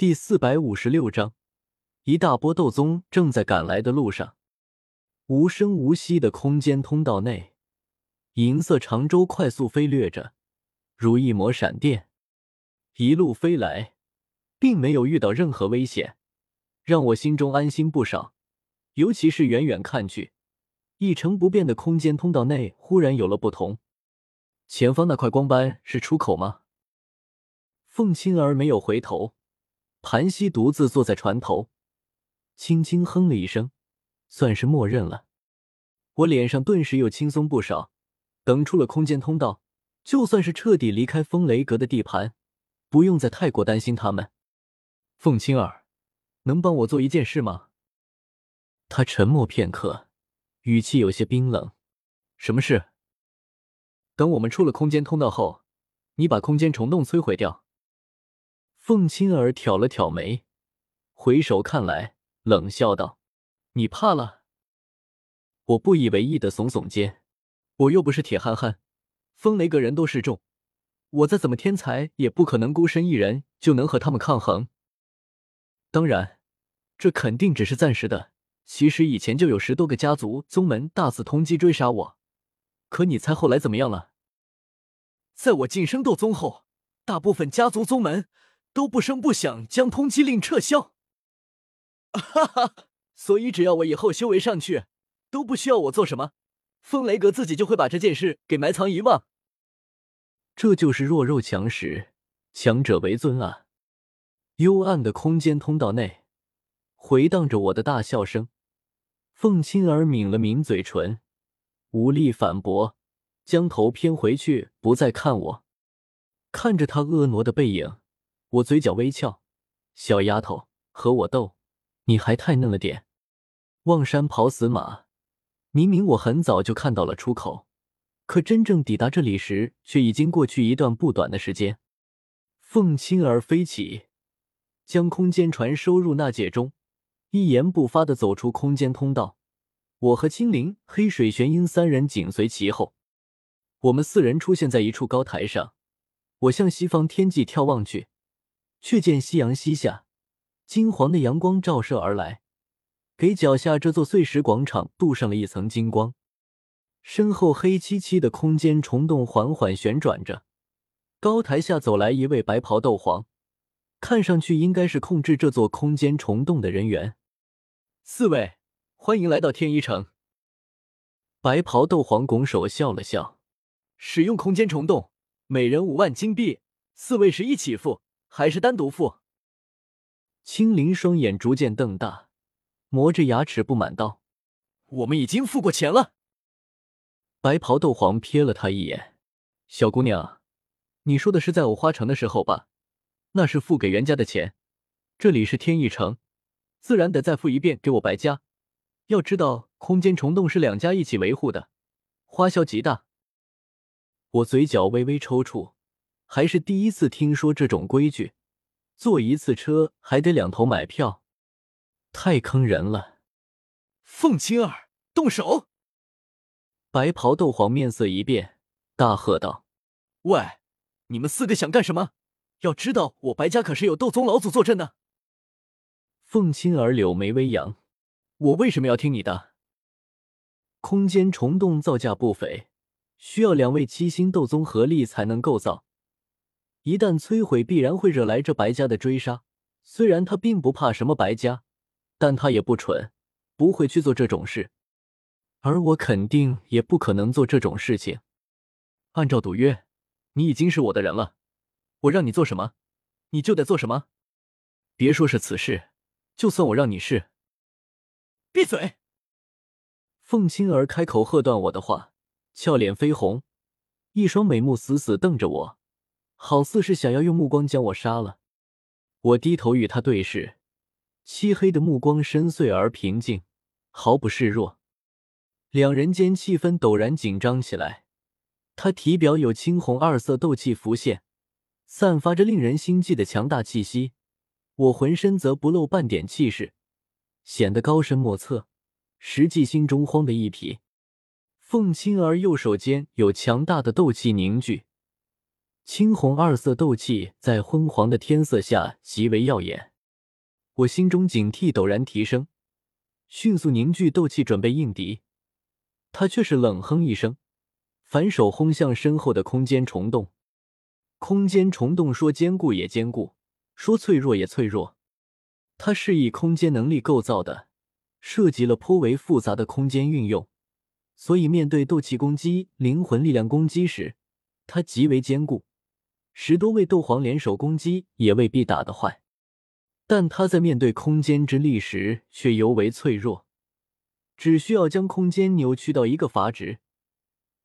第四百五十六章，一大波斗宗正在赶来的路上。无声无息的空间通道内，银色长舟快速飞掠着，如一抹闪电，一路飞来，并没有遇到任何危险，让我心中安心不少。尤其是远远看去，一成不变的空间通道内忽然有了不同。前方那块光斑是出口吗？凤青儿没有回头。盘膝独自坐在船头，轻轻哼了一声，算是默认了。我脸上顿时又轻松不少。等出了空间通道，就算是彻底离开风雷阁的地盘，不用再太过担心他们。凤青儿，能帮我做一件事吗？他沉默片刻，语气有些冰冷。什么事？等我们出了空间通道后，你把空间虫洞摧毁掉。凤青儿挑了挑眉，回首看来，冷笑道：“你怕了？”我不以为意的耸耸肩：“我又不是铁憨憨，风雷阁人多势众，我再怎么天才，也不可能孤身一人就能和他们抗衡。当然，这肯定只是暂时的。其实以前就有十多个家族宗门大肆通缉追杀我，可你猜后来怎么样了？在我晋升斗宗后，大部分家族宗门……”都不声不响将通缉令撤销，哈哈！所以只要我以后修为上去，都不需要我做什么，风雷阁自己就会把这件事给埋藏遗忘。这就是弱肉强食，强者为尊啊！幽暗的空间通道内，回荡着我的大笑声。凤青儿抿了抿嘴唇，无力反驳，将头偏回去，不再看我。看着他婀娜的背影。我嘴角微翘，小丫头和我斗，你还太嫩了点。望山跑死马，明明我很早就看到了出口，可真正抵达这里时，却已经过去一段不短的时间。凤青儿飞起，将空间船收入纳戒中，一言不发的走出空间通道。我和青灵、黑水玄鹰三人紧随其后。我们四人出现在一处高台上，我向西方天际眺望去。却见夕阳西下，金黄的阳光照射而来，给脚下这座碎石广场镀上了一层金光。身后黑漆漆的空间虫洞缓缓旋转着，高台下走来一位白袍斗皇，看上去应该是控制这座空间虫洞的人员。四位，欢迎来到天一城。白袍斗皇拱手笑了笑，使用空间虫洞，每人五万金币，四位是一起付。还是单独付。青灵双眼逐渐瞪大，磨着牙齿不满道：“我们已经付过钱了。”白袍斗皇瞥了他一眼：“小姑娘，你说的是在藕花城的时候吧？那是付给袁家的钱。这里是天意城，自然得再付一遍给我白家。要知道，空间虫洞是两家一起维护的，花销极大。”我嘴角微微抽搐。还是第一次听说这种规矩，坐一次车还得两头买票，太坑人了！凤青儿，动手！白袍斗皇面色一变，大喝道：“喂，你们四个想干什么？要知道我白家可是有斗宗老祖坐镇的！”凤青儿柳眉微扬：“我为什么要听你的？空间虫洞造价不菲，需要两位七星斗宗合力才能构造。”一旦摧毁，必然会惹来这白家的追杀。虽然他并不怕什么白家，但他也不蠢，不会去做这种事。而我肯定也不可能做这种事情。按照赌约，你已经是我的人了，我让你做什么，你就得做什么。别说是此事，就算我让你是，闭嘴！凤青儿开口喝断我的话，俏脸绯红，一双美目死死瞪着我。好似是想要用目光将我杀了。我低头与他对视，漆黑的目光深邃而平静，毫不示弱。两人间气氛陡然紧张起来。他体表有青红二色斗气浮现，散发着令人心悸的强大气息。我浑身则不露半点气势，显得高深莫测，实际心中慌的一匹。凤青儿右手间有强大的斗气凝聚。青红二色斗气在昏黄的天色下极为耀眼。我心中警惕陡然提升，迅速凝聚斗气准备应敌。他却是冷哼一声，反手轰向身后的空间虫洞。空间虫洞说坚固也坚固，说脆弱也脆弱。它是以空间能力构造的，涉及了颇为复杂的空间运用，所以面对斗气攻击、灵魂力量攻击时，它极为坚固。十多位斗皇联手攻击也未必打得坏，但他在面对空间之力时却尤为脆弱。只需要将空间扭曲到一个阀值，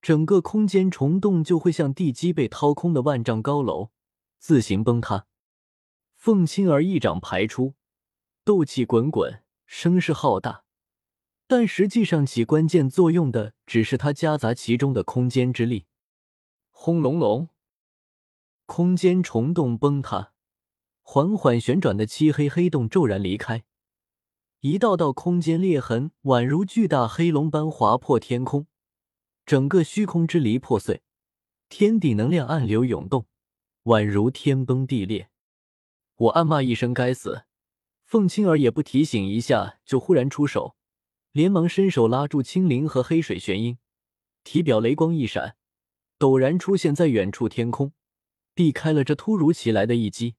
整个空间虫洞就会像地基被掏空的万丈高楼，自行崩塌。凤青儿一掌排出，斗气滚滚，声势浩大，但实际上起关键作用的只是他夹杂其中的空间之力。轰隆隆，空间虫洞崩塌，缓缓旋转的漆黑黑洞骤然离开。一道道空间裂痕宛如巨大黑龙般划破天空，整个虚空支离破碎，天地能量暗流涌动，宛如天崩地裂。我暗骂一声：“该死！”凤青儿也不提醒一下，就忽然出手，连忙伸手拉住青灵和黑水玄鹰，体表雷光一闪，陡然出现在远处天空，避开了这突如其来的一击。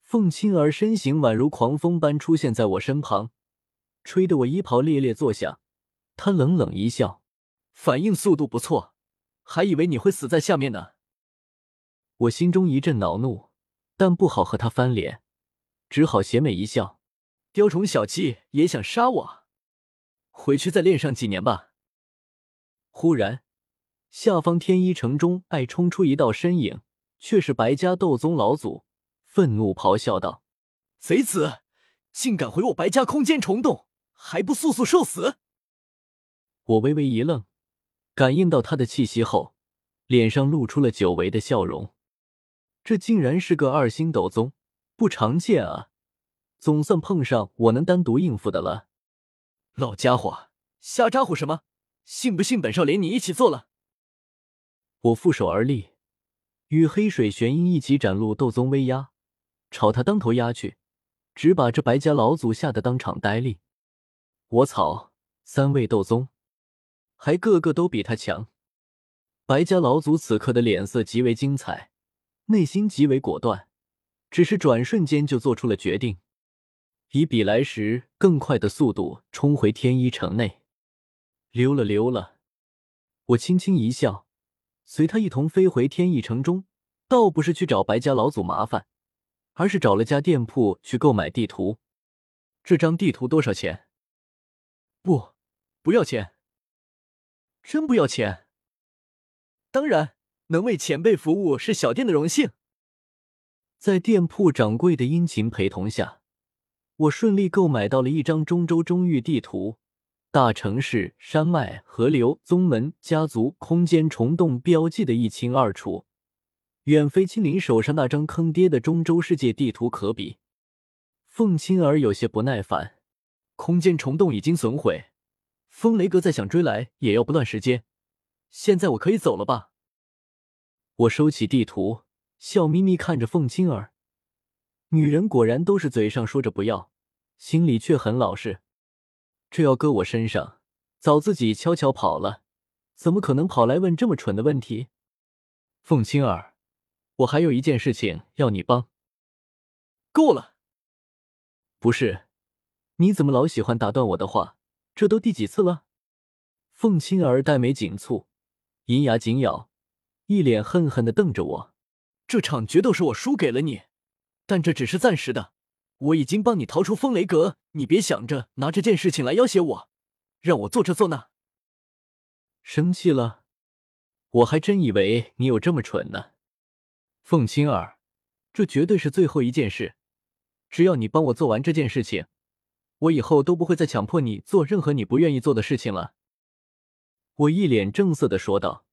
凤青儿身形宛如狂风般出现在我身旁，吹得我衣袍猎猎作响。她冷冷一笑：“反应速度不错，还以为你会死在下面呢。”我心中一阵恼怒，但不好和她翻脸，只好邪魅一笑：“雕虫小技也想杀我？回去再练上几年吧。”忽然，下方天一城中爱冲出一道身影，却是白家斗宗老祖。愤怒咆哮道：“贼子，竟敢回我白家空间虫洞，还不速速受死！”我微微一愣，感应到他的气息后，脸上露出了久违的笑容。这竟然是个二星斗宗，不常见啊！总算碰上我能单独应付的了。老家伙，瞎咋呼什么？信不信本少连你一起做了？我负手而立，与黑水玄鹰一起展露斗宗威压。朝他当头压去，只把这白家老祖吓得当场呆立。我操，三位斗宗，还个个都比他强。白家老祖此刻的脸色极为精彩，内心极为果断，只是转瞬间就做出了决定，以比来时更快的速度冲回天一城内。溜了溜了，我轻轻一笑，随他一同飞回天一城中，倒不是去找白家老祖麻烦。而是找了家店铺去购买地图。这张地图多少钱？不，不要钱。真不要钱？当然，能为前辈服务是小店的荣幸。在店铺掌柜的殷勤陪同下，我顺利购买到了一张中州中域地图。大城市、山脉、河流、宗门、家族、空间虫洞标记的一清二楚。远非青林手上那张坑爹的中州世界地图可比。凤青儿有些不耐烦，空间虫洞已经损毁，风雷阁再想追来也要不乱时间。现在我可以走了吧？我收起地图，笑眯眯看着凤青儿。女人果然都是嘴上说着不要，心里却很老实。这要搁我身上，早自己悄悄跑了，怎么可能跑来问这么蠢的问题？凤青儿。我还有一件事情要你帮。够了！不是，你怎么老喜欢打断我的话？这都第几次了？凤青儿黛眉紧蹙，银牙紧咬，一脸恨恨的瞪着我。这场决斗是我输给了你，但这只是暂时的。我已经帮你逃出风雷阁，你别想着拿这件事情来要挟我，让我做这做那。生气了？我还真以为你有这么蠢呢。凤青儿，这绝对是最后一件事。只要你帮我做完这件事情，我以后都不会再强迫你做任何你不愿意做的事情了。我一脸正色的说道：“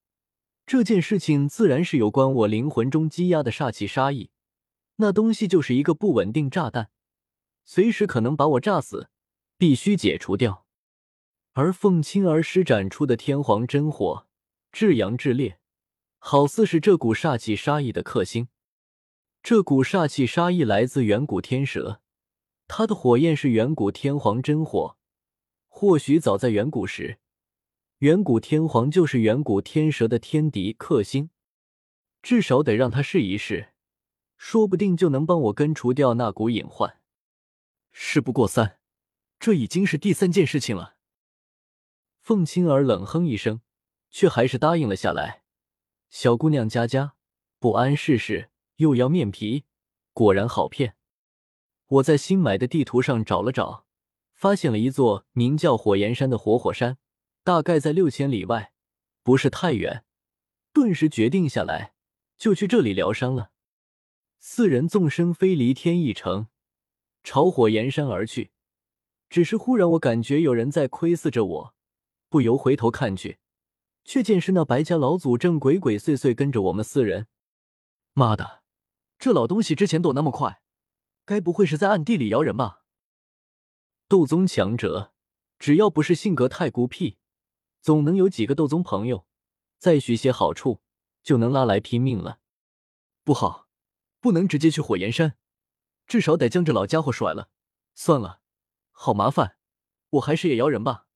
这件事情自然是有关我灵魂中积压的煞气杀意，那东西就是一个不稳定炸弹，随时可能把我炸死，必须解除掉。而凤青儿施展出的天皇真火，至阳至烈。”好似是这股煞气杀意的克星。这股煞气杀意来自远古天蛇，它的火焰是远古天皇真火，或许早在远古时，远古天皇就是远古天蛇的天敌克星。至少得让他试一试，说不定就能帮我根除掉那股隐患。事不过三，这已经是第三件事情了。凤青儿冷哼一声，却还是答应了下来。小姑娘家家不谙世事，又要面皮，果然好骗。我在新买的地图上找了找，发现了一座名叫火焰山的活火山，大概在六千里外，不是太远。顿时决定下来，就去这里疗伤了。四人纵身飞离天一城，朝火焰山而去。只是忽然，我感觉有人在窥视着我，不由回头看去，却见是那白家老祖正鬼鬼祟祟跟着我们四人。妈的，这老东西之前躲那么快！该不会是在暗地里摇人吧？斗宗强者，只要不是性格太孤僻，总能有几个斗宗朋友，再许些好处，就能拉来拼命了。不好，不能直接去火焰山，至少得将这老家伙甩了。算了，好麻烦，我还是也摇人吧。